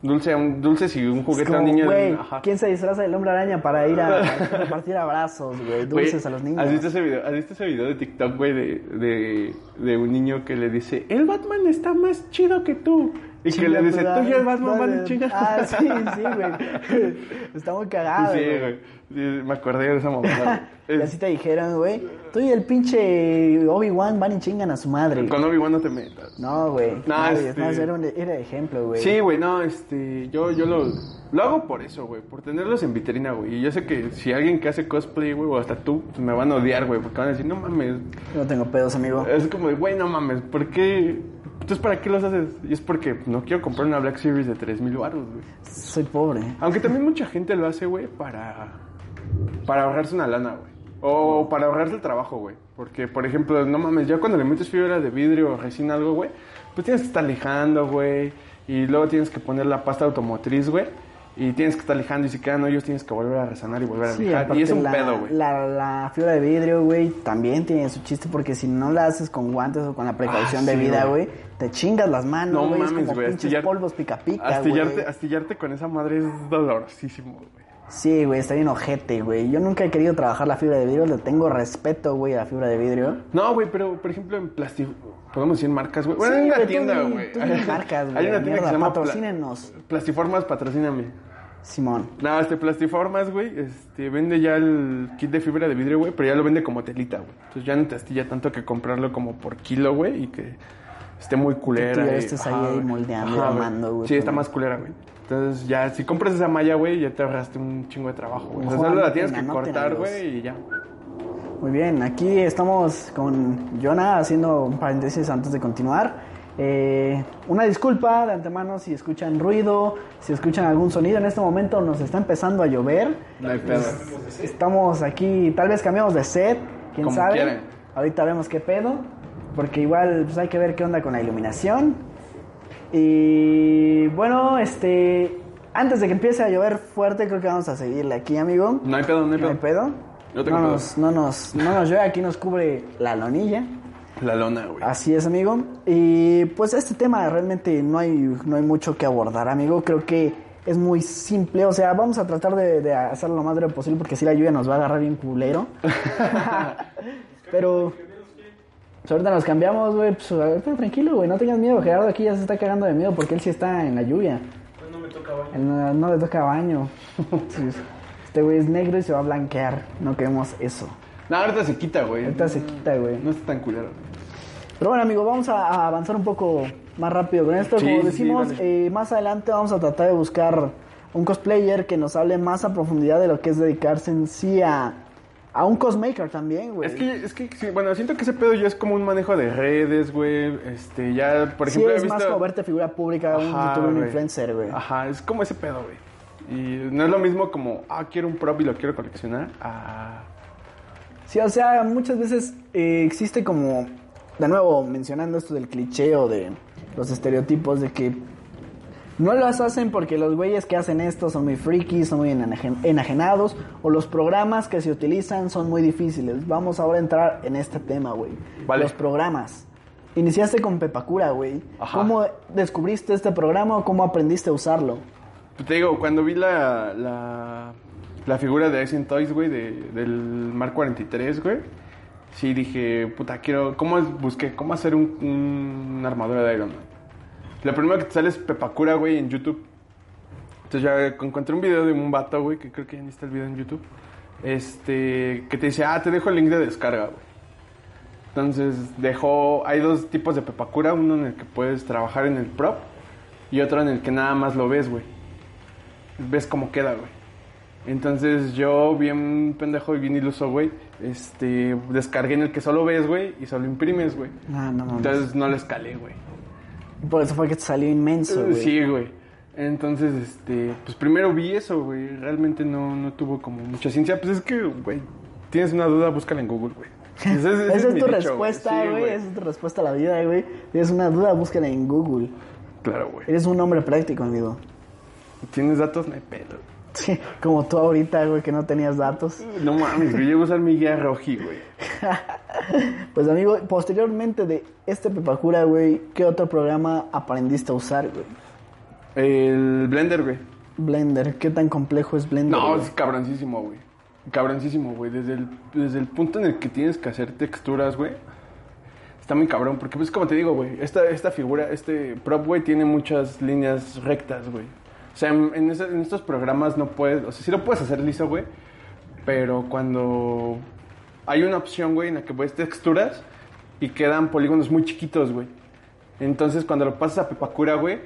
dulce, un, dulces y un juguete a un niño. güey, Ajá. ¿quién se disfraza del hombre araña para ir a, a repartir abrazos, güey? Dulces a los niños. ¿Has visto ese video, ¿has visto ese video de TikTok, güey, de, de, de un niño que le dice, el Batman está más chido que tú? Y que le dice, tú ya el Batman, vale, chinga. Ah, sí, sí, güey. Está muy cagado, Sí, güey. Me acordé de esa mamada. Y así te dijeron, güey, tú y el pinche Obi-Wan van y chingan a su madre. Es- Con Obi-Wan no te metas. No, güey. No, Nadie, este- era, un, era ejemplo, güey. Sí, güey, no, este, yo, yo lo, lo hago por eso, güey, por tenerlos en vitrina, güey. Y yo sé que si alguien que hace cosplay, güey, o hasta tú, pues me van a odiar, güey, porque van a decir, no mames, Yo no tengo pedos, amigo. Es como de, güey, no mames, ¿por qué? Entonces, ¿para qué los haces? Y es porque no quiero comprar una Black Series de 3000 baros, güey. Soy pobre. Aunque también mucha gente lo hace, güey, para, para ahorrarse una lana, güey. O para ahorrarse el trabajo, güey. Porque, por ejemplo, no mames, ya cuando le metes fibra de vidrio o resina algo, güey, pues tienes que estar lijando, güey. Y luego tienes que poner la pasta automotriz, güey. Y tienes que estar lijando y si quedan hoyos tienes que volver a resanar y volver a lijar. Y es un la, pedo, güey. La, la fibra de vidrio, güey, también tiene su chiste porque si no la haces con guantes o con la precaución Ah, de vida, güey. te chingas las manos, No güey. es mames, como güey. pinches astillar- polvos pica pica, astillarte, astillarte con esa madre es dolorosísimo, güey. Sí, güey, está bien ojete, güey. Yo nunca he querido trabajar la fibra de vidrio, le tengo respeto, güey, a la fibra de vidrio. No, güey, pero por ejemplo en plástico, podemos decir marcas, güey. Bueno, Sí, hay una tienda, güey. marcas, güey. Hay una tienda que Mierda, se llama patrocínenos. Plastiformas, patrocíname. Simón. No, este Plastiformas, güey, este, vende ya el kit de fibra de vidrio, güey, pero ya lo vende como telita, güey. Entonces ya no te astilla tanto que comprarlo como por kilo, güey, y que esté muy culera. tú ya estés ahí moldeando armando, güey, Sí, está más culera, güey. Entonces ya, si compras esa malla, güey, ya te ahorraste un chingo de trabajo, güey. O sea, solo la tienes que cortar, güey, y ya. Muy bien, aquí estamos con Jonah haciendo un paréntesis antes de continuar. Eh, una disculpa de antemano si escuchan ruido, si escuchan algún sonido. En este momento nos está empezando a llover. No hay pedo. Estamos aquí, tal vez cambiamos de set, quién Como sabe. quieran. Ahorita vemos qué pedo, porque igual pues, hay que ver qué onda con la iluminación. Y bueno, este, antes de que empiece a llover fuerte, creo que vamos a seguirle aquí, amigo. No hay pedo, no hay No hay pedo. pedo. Yo tengo no, pedo. nos, no, nos, no nos llueve, aquí nos cubre la lonilla. La lona, güey. Así es, amigo. Y pues este tema realmente no hay, no hay mucho que abordar, amigo. Creo que es muy simple. O sea, vamos a tratar de, de hacerlo lo más breve posible porque si la lluvia nos va a agarrar bien culero. Pero pues, ahorita nos cambiamos, güey. Pues ahorita tranquilo, güey. No tengas miedo. Gerardo aquí ya se está cagando de miedo porque él sí está en la lluvia. No me toca baño. Él no, no le toca baño. Este güey es negro y se va a blanquear. No queremos eso. No, ahorita se quita, güey. Ahorita se quita, güey. No está tan culero. Pero bueno, amigo, vamos a, a avanzar un poco más rápido con esto. Sí, Como sí, decimos, sí, eh, más adelante vamos a tratar de buscar un cosplayer que nos hable más a profundidad de lo que es dedicarse en sí a, a un cosmaker también, güey. Es que, es que, sí, bueno, siento que ese pedo ya es como un manejo de redes, güey. Este, ya, por sí, ejemplo, es he más como verte figura pública, un youtuber, un influencer, güey. Ajá, es como ese pedo, güey. Y no es lo mismo como, ah, quiero un prop y lo quiero coleccionar. Ah, Sí, o sea, muchas veces eh, existe como, de nuevo, mencionando esto del cliché o de los estereotipos de que No las hacen porque los güeyes que hacen esto son muy frikis, son muy enajen- enajenados, o los programas que se utilizan son muy difíciles. Vamos ahora a entrar en este tema, güey. Vale. Los programas. Iniciaste con Pepacura, güey. Ajá. ¿Cómo descubriste este programa o cómo aprendiste a usarlo? Te digo, cuando vi la, la, la figura de Ice Toys, güey, de- del Mark 43, güey, sí dije, puta, quiero, ¿cómo es- busqué? ¿Cómo hacer un, un- una armadura de Iron Man? Lo primero que te sale es Pepacura, güey, en YouTube. Entonces ya encontré un video de un vato, güey, que creo que ya ni está el video en YouTube, este, que te dice, ah, te dejo el link de descarga, güey. Entonces dejó, hay dos tipos de Pepacura, uno en el que puedes trabajar en el prop y otro en el que nada más lo ves, güey ves cómo queda, güey. Entonces yo, bien pendejo y bien iluso, güey, este, descargué en el que solo ves, güey, y solo imprimes, güey. Ah, no mames. Entonces no lo escalé, güey. Por eso fue que te salió inmenso, güey. Sí, güey. Entonces, este, pues primero vi eso, güey. Realmente no, no tuvo como mucha ciencia. Pues es que, güey, tienes una duda, búscala en Google, güey. Esa es tu dicho, respuesta, Sí, güey. Esa es tu respuesta a la vida, güey. Tienes una duda, búscala en Google. Claro, güey. Eres un hombre práctico, amigo. ¿Tienes datos? No hay pedo. Sí, como tú ahorita, güey, que no tenías datos. No mames, güey. Llego a usar mi guía roji, güey. Pues, amigo, posteriormente de este Pepacura, güey, ¿qué otro programa aprendiste a usar, güey? El Blender, güey. Blender, ¿qué tan complejo es Blender? No, güey? es cabroncísimo, güey. Cabroncísimo, güey. Desde el, desde el punto en el que tienes que hacer texturas, güey. Está muy cabrón, porque pues como te digo, güey, esta, esta figura, este prop, güey, tiene muchas líneas rectas, güey. O sea, en, en ese- en estos programas no puedes, o sea, sí lo puedes hacer liso, güey, pero cuando hay una opción, güey, en la que ves texturas y quedan polígonos muy chiquitos, güey. Entonces, cuando lo pasas a Pepacura, güey,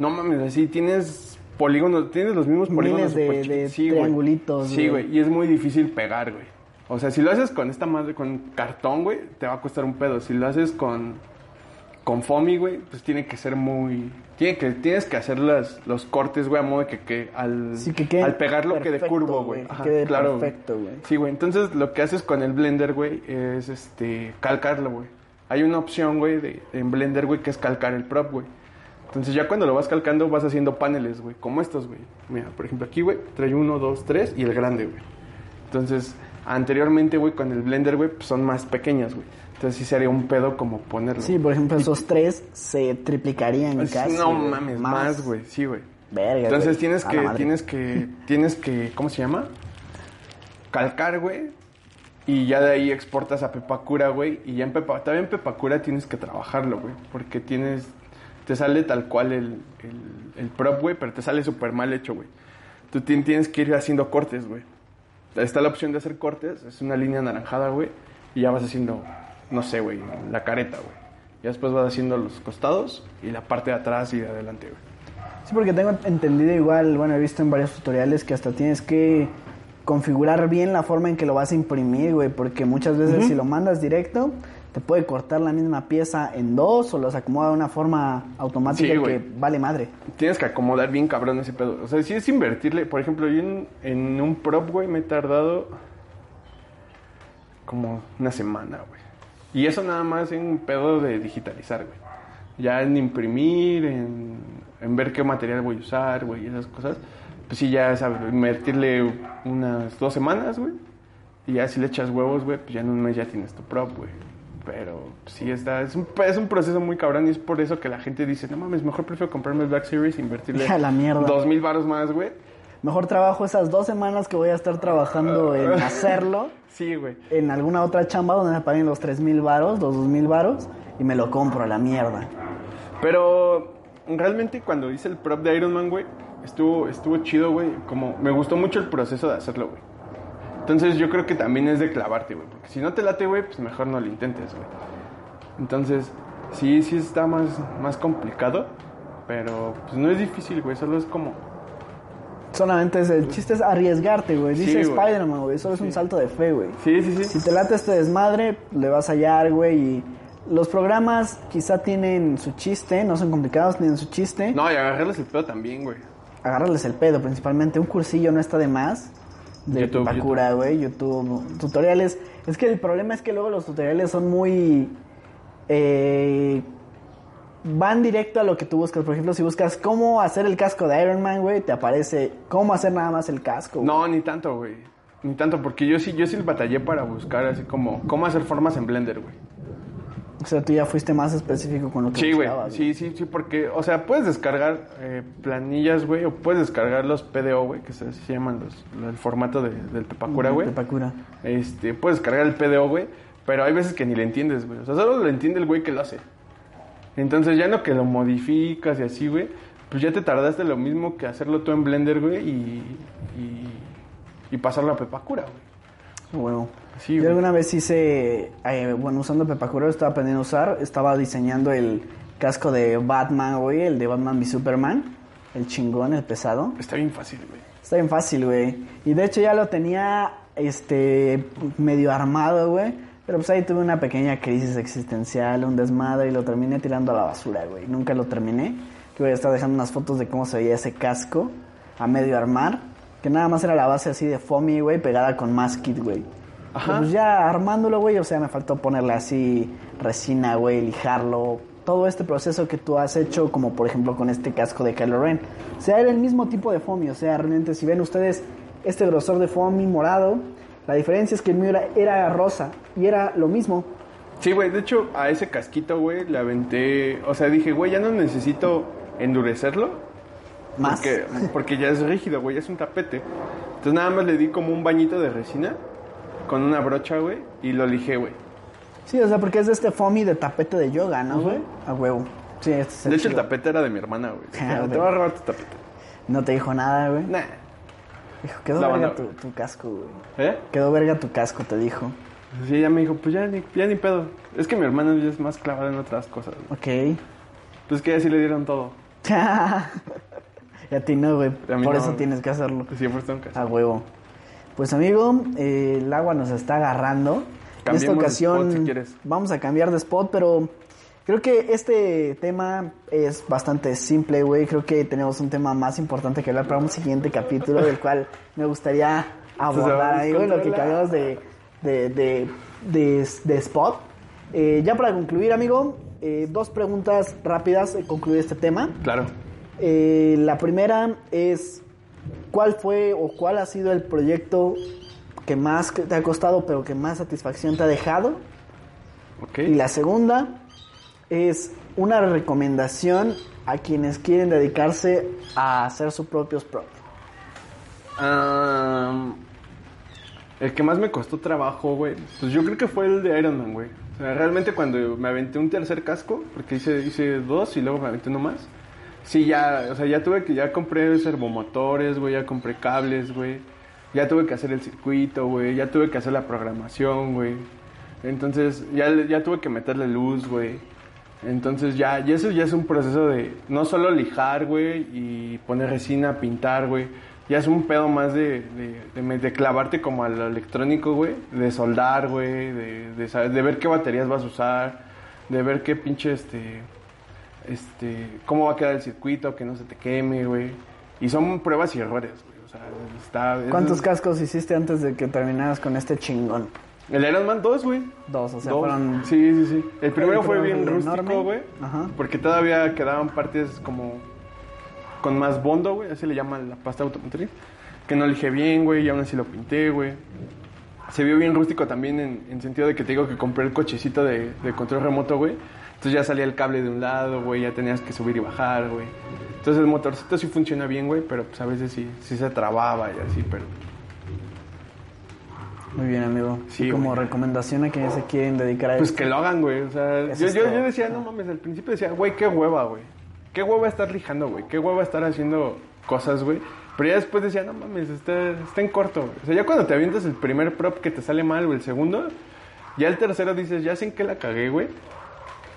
no mames, así tienes polígonos, tienes los mismos polígonos. De- súper de chiquitos. güey. triangulitos, Sí, güey, y es muy difícil pegar, güey. O sea, si lo haces con esta madre, con cartón, güey, te va a costar un pedo. Si lo haces con, con foamy, güey, pues tiene que ser muy... Tiene que, tienes que hacer las, los cortes, güey, a modo de que, que al, Sí, que al pegarlo quede curvo, güey, que Ajá, quede claro, perfecto, güey. Sí, güey. Entonces, lo que haces con el Blender, güey, es este calcarlo, güey. Hay una opción, güey, de, en Blender, güey, que es calcar el prop, güey. Entonces, ya cuando lo vas calcando, vas haciendo paneles, güey, como estos, güey. Mira, por ejemplo, aquí, güey, trae uno, dos, tres y el grande, güey. Entonces, anteriormente, güey, con el Blender, güey, pues son más pequeñas, güey. Entonces, sí sería un pedo como ponerlo. Sí, por ejemplo, esos tres se triplicarían Pues, casi. no mames, más, güey. Sí, güey. Verga, Entonces tienes que, tienes que, tienes que, ¿cómo se llama? Calcar, güey. Y ya de ahí exportas a Pepacura, güey. Y ya en Pepa, también en Pepacura tienes que trabajarlo, güey. Porque tienes, te sale tal cual el, el, el prop, güey, pero te sale súper mal hecho, güey. Tú tien- tienes que ir haciendo cortes, güey. Está la opción de hacer cortes, es una línea anaranjada, güey. Y ya vas haciendo, no sé, güey, la careta, güey. Ya después vas haciendo los costados y la parte de atrás y de adelante, güey. Sí, porque tengo entendido igual, bueno, he visto en varios tutoriales que hasta tienes que configurar bien la forma en que lo vas a imprimir, güey, porque muchas veces si lo mandas directo, te puede cortar la misma pieza en dos o los acomoda de una forma automática Sí, que vale madre. Tienes que acomodar bien cabrón ese pedo. O sea, si es invertirle, por ejemplo, yo en, en un prop, güey, me he tardado como una semana, güey. Y eso nada más en pedo de digitalizar, güey. Ya en imprimir, en, en ver qué material voy a usar, güey, esas cosas. Pues sí, ya sabes, invertirle unas dos semanas, güey. Y ya si le echas huevos, güey, pues ya en un mes ya tienes tu prop, güey. Pero pues, sí está, es un, es un proceso muy cabrón y es por eso que la gente dice, no mames, mejor prefiero comprarme el Black Series e invertirle la mierda. dos mil baros más, güey. Mejor trabajo esas dos semanas que voy a estar trabajando en hacerlo Sí, güey. en alguna otra chamba donde me paguen los tres mil varos, los dos mil varos y me lo compro a la mierda. Pero realmente cuando hice el prop de Iron Man, güey, estuvo, estuvo chido, güey. Como me gustó mucho el proceso de hacerlo, güey. Entonces yo creo que también es de clavarte, güey. Porque si no te late, güey, pues mejor no lo intentes, güey. Entonces, sí, sí está más, más complicado. Pero pues no es difícil, güey. Solo es como... Solamente es el chiste es arriesgarte, güey. Dice Sí. Spider-Man, güey. Solo es un salto de fe, güey. Sí, sí, sí. Si te late este desmadre, le vas a hallar, güey. Y los programas quizá tienen su chiste, no son complicados, tienen su chiste. No, y agarrarles el pedo también, güey. Agarrarles el pedo, principalmente. Un cursillo no está de más. De YouTube, Bakura, güey. YouTube. Tutoriales. Es que el problema es que luego los tutoriales son muy. eh, van directo a lo que tú buscas. Por ejemplo, si buscas cómo hacer el casco de Iron Man, güey, te aparece cómo hacer nada más el casco. güey. No, ni tanto, güey. Ni tanto, porque yo sí, yo sí batallé para buscar así como cómo hacer formas en Blender, güey. O sea, tú ya fuiste más específico con lo que Sí, güey. buscabas, Sí, sí, sí, porque, o sea, puedes descargar eh, planillas, güey, o puedes descargar los PDO, güey, que se, se llaman los, el formato de- del Pepacura, güey. Pepacura. Este, puedes descargar el PDO, güey, pero hay veces que ni le entiendes, güey. O sea, solo lo entiende el güey que lo hace. Entonces, ya no que lo modificas y así, güey, pues ya te tardaste lo mismo que hacerlo tú en Blender, güey, y, y, y pasarlo a Pepacura, güey. Huevo. Sí, Yo güey. alguna vez hice, eh, bueno, usando Pepacura, estaba aprendiendo a usar, estaba diseñando el casco de Batman, güey, el de Batman v Superman, el chingón, el pesado. Está bien fácil, güey. Está bien fácil, güey. Y de hecho ya lo tenía, este, medio armado, güey. Pero pues ahí tuve una pequeña crisis existencial, un desmadre y lo terminé tirando a la basura, güey. Nunca lo terminé. Que voy a estar dejando unas fotos de cómo se veía ese casco a medio armar. Que nada más era la base así de foamy, güey, pegada con más kit, güey. Ajá. Pero, Pues ya armándolo, güey, o sea, me faltó ponerle así resina, güey, lijarlo. Todo este proceso que tú has hecho, como por ejemplo con este casco de Kylo Ren. O sea, era el mismo tipo de foamy. O sea, realmente si ven ustedes este grosor de foamy morado, la diferencia es que el mío era, era rosa y era lo mismo. Sí, güey, de hecho, a ese casquito, güey, le aventé. O sea, dije, güey, ya no necesito endurecerlo. Más. Porque, porque ya es rígido, güey, es un tapete. Entonces nada más le di como un bañito de resina con una brocha, güey, y lo lijé, güey. Sí, o sea, porque es de este foamy de tapete de yoga, ¿no, güey? A huevo. Sí, este es el De hecho, el chido. tapete era de mi hermana, güey. Ah, te voy a robar tu tapete. No te dijo nada, güey. Nah. Dijo, quedó La verga tu, tu casco, güey. ¿Eh? Quedó verga tu casco, te dijo. Sí, ella me dijo, pues ya ni, ya ni pedo. Es que mi hermana ya es más clavada en otras cosas. güey. Ok. Pues que a ella sí le dieron todo. y a ti no, güey. Por no, eso tienes que hacerlo. Siempre tengo que hacer. A huevo. Pues amigo, eh, el agua nos está agarrando. en esta de ocasión spot, si quieres. vamos a cambiar de spot, pero creo que este tema es bastante simple, güey. Creo que tenemos un tema más importante que hablar para un siguiente capítulo, del cual me gustaría abordar ahí, güey, lo que cambiamos de, de, de, de, de spot. Eh, ya para concluir, amigo, eh, dos preguntas rápidas de concluir este tema. Claro. Eh, la primera es, ¿cuál fue o cuál ha sido el proyecto que más te ha costado pero que más satisfacción te ha dejado? Ok. Y la segunda es una recomendación a quienes quieren dedicarse a hacer sus propios props. El que más me costó trabajo, güey, pues yo creo que fue el de Iron Man, güey. O sea, realmente cuando me aventé un tercer casco, porque hice, hice dos y luego me aventé uno más. Sí, ya, o sea, ya tuve que, ya compré servomotores, güey, ya compré cables, güey. Ya tuve que hacer el circuito, güey, ya tuve que hacer la programación, güey. Entonces, ya, ya tuve que meterle luz, güey. Entonces ya, y eso ya es un proceso de no solo lijar, güey, y poner resina, pintar, güey. Ya es un pedo más de, de, de clavarte como al electrónico, güey. De soldar, güey. De, de, saber- de ver qué baterías vas a usar. De ver qué pinche, este... Este... Cómo va a quedar el circuito, que no se te queme, güey. Y son pruebas y errores, güey. O sea, está... es- ¿Cuántos cascos hiciste antes de que terminaras con este chingón? El Iron Man 2, güey. Dos, o sea, Dos. fueron... Sí, sí, sí. El primero fue bien rústico, güey. Ajá. Porque todavía quedaban partes como con más bondo, güey. Así le llaman la pasta automotriz. Que no elige bien, güey. Y aún así lo pinté, güey. Se vio bien rústico también en, en sentido de que te digo que compré el cochecito de, de control remoto, güey. Entonces ya salía el cable de un lado, güey. Ya tenías que subir y bajar, güey. Entonces el motorcito sí funciona bien, güey. Pero pues a veces sí, sí se trababa y así, pero... Muy bien, amigo. Sí, como güey. recomendación a quienes se quieren dedicar a Pues esto. que lo hagan, güey. O sea, yo, yo, yo decía, no mames, al principio decía, güey, qué hueva, güey. Qué hueva estar lijando, güey. Qué hueva estar haciendo cosas, güey. Pero ya después decía, no mames, está, está en corto, güey. O sea, ya cuando te avientas el primer prop que te sale mal o el segundo, ya el tercero dices, ya sé en qué la cagué, güey.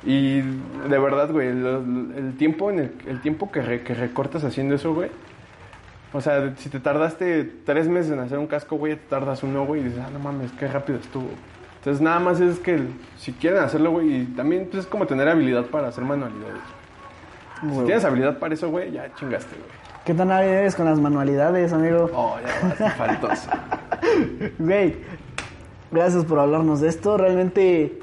Y de verdad, güey, el, el tiempo, en el, el tiempo que, re- que recortas haciendo eso, güey. O sea, si te tardaste tres meses en hacer un casco, güey, te tardas uno, güey, y dices, ah, no mames, qué rápido estuvo. Entonces, nada más es que si quieren hacerlo, güey, y también pues, es como tener habilidad para hacer manualidades. Si Huevo. tienes habilidad para eso, güey, ya chingaste, güey. ¿Qué tan hábil eres con las manualidades, amigo? Oh, ya faltoso. Güey, gracias por hablarnos de esto. Realmente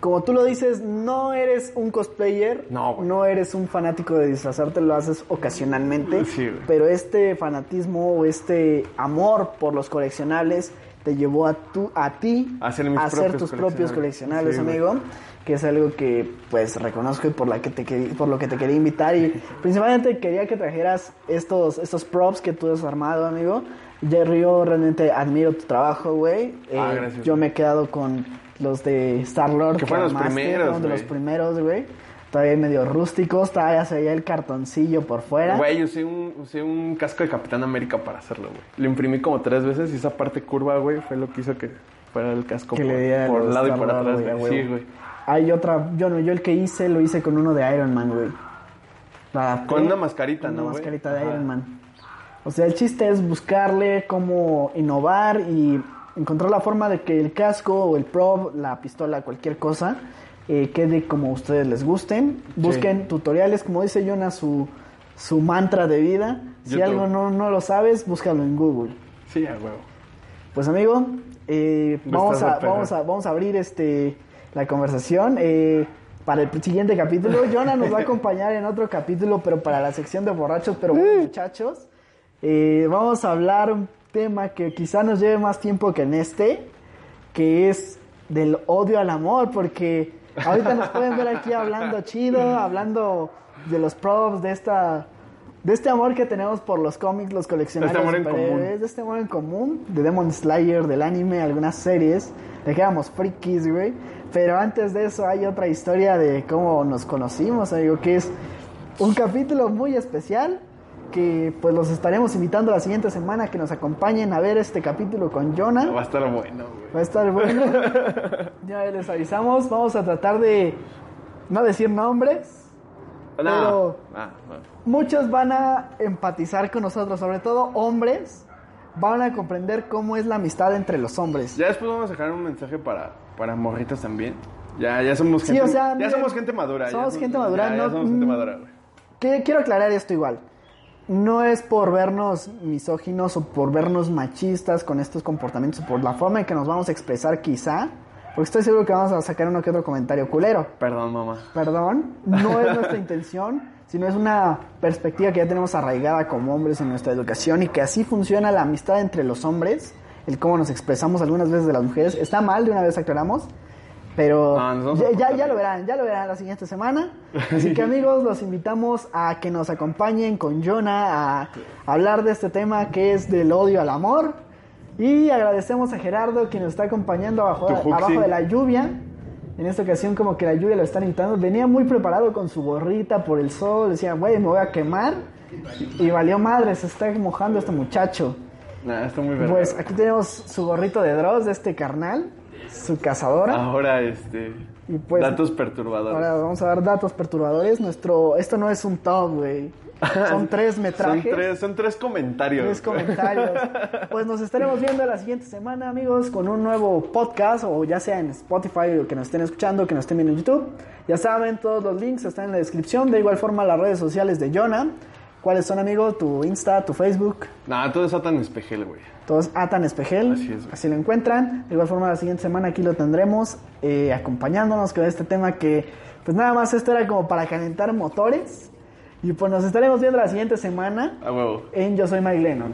como tú lo dices, no eres un cosplayer, No, güey. no eres un fanático de disfrazarte, lo haces ocasionalmente, Sí, pero este fanatismo o este amor por los coleccionables te llevó a, tu, a ti A hacer tus propios coleccionables. güey. amigo, que es algo que pues reconozco y por, la que te querí- por lo que te quería invitar y principalmente quería que trajeras estos, estos props que tú has armado, amigo. Jerry, yo realmente admiro tu trabajo, güey. Ah, Eh, gracias, Yo me he quedado con los de Star-Lord. Que fueron los primeros, fueron de los primeros, güey. Todavía medio rústicos, todavía se veía el cartoncillo por fuera. Güey, usé un, usé un casco de Capitán América para hacerlo, güey. Lo imprimí como tres veces y esa parte curva, güey, fue lo que hizo que fuera el casco que por, le por un lado y por atrás, güey. Sí, güey. Hay otra, yo no, yo el que hice lo hice con uno de Iron Man, güey. Con una mascarita, con ¿no, Una mascarita de Ajá. Iron Man. O sea, el chiste es buscarle cómo innovar y encontrar la forma de que el casco o el prop, la pistola, cualquier cosa, eh, quede como ustedes les gusten. Busquen tutoriales, como dice Jonah, su, su mantra de vida. Si YouTube. algo no, no lo sabes, búscalo en Google. Sí, a huevo. Pues amigo, eh, vamos, a, vamos, a, vamos a abrir este, la conversación. eh, para el siguiente capítulo, Jonah nos va a acompañar en otro capítulo, pero para la sección de borrachos, pero buenos muchachos. Eh, vamos a hablar un tema que quizá nos lleve más tiempo que en este, que es del odio al amor, porque ahorita nos pueden ver aquí hablando chido, hablando de los props, de esta... De este amor que tenemos por los cómics, los coleccionables, Este superhéroes, de este amor en común, de Demon Slayer, del anime, algunas series, de que éramos frikis, güey. Pero antes de eso hay otra historia de cómo nos conocimos, amigo, que es un capítulo muy especial que pues los estaremos invitando la siguiente semana que nos acompañen a ver este capítulo con Jonah. Va a estar bueno, güey. Va a estar bueno. ya les avisamos, vamos a tratar de no decir nombres. No. Pero- Ah, no. Muchos van a empatizar con nosotros, sobre todo hombres, van a comprender cómo es la amistad entre los hombres. Ya después vamos a dejar un mensaje para, para morritas también. Ya, ya somos Sí, gente, o sea, ya miren, somos gente madura. ya somos gente madura, ya, somos gente mm, madura. Que- quiero aclarar esto igual. No es por vernos misóginos o por vernos machistas con estos comportamientos o por la forma en que nos vamos a expresar quizá, porque estoy seguro que vamos a sacar uno que otro comentario culero. Perdón, mamá. Perdón, no es nuestra intención, sino es una perspectiva que ya tenemos arraigada como hombres en nuestra educación y que así funciona la amistad entre los hombres, el cómo nos expresamos algunas veces de las mujeres. Está mal, de una vez aclaramos, pero ya, ya, lo verán, ya lo verán la siguiente semana. Así que amigos, los invitamos a que nos acompañen con Jonah a hablar de este tema que es del odio al amor. Y agradecemos a Gerardo que nos está acompañando abajo, abajo de la lluvia. En esta ocasión como que la lluvia lo está invitando. Venía muy preparado con su gorrita por el sol. Decía, güey, me voy a quemar. Y valió madre, se está mojando este muchacho. Nah, está muy verga. Pues aquí tenemos su gorrito de Dross de este carnal. Su cazadora. Ahora, este. Y pues- datos perturbadores. Ahora vamos a dar datos perturbadores. Nuestro, esto no es un top, güey. Son tres metrajes. Son tres, son tres comentarios. Tres comentarios. Pues nos estaremos viendo la siguiente semana, amigos, con un nuevo podcast, o ya sea en Spotify, o que nos estén escuchando, que nos estén viendo en YouTube. Ya saben, todos los links están en la descripción. De igual forma, las redes sociales de Jonah. ¿Cuáles son, amigo? Tu Insta, tu Facebook. Nah, todo es tan espejel, güey. Todos Atan Espejel. Así es, güey. lo encuentran. De igual forma, la siguiente semana aquí lo tendremos eh, acompañándonos con este tema que, pues nada más, esto era como para calentar motores. Y pues nos estaremos viendo la siguiente semana A huevo. en Yo Soy Mike Lennon.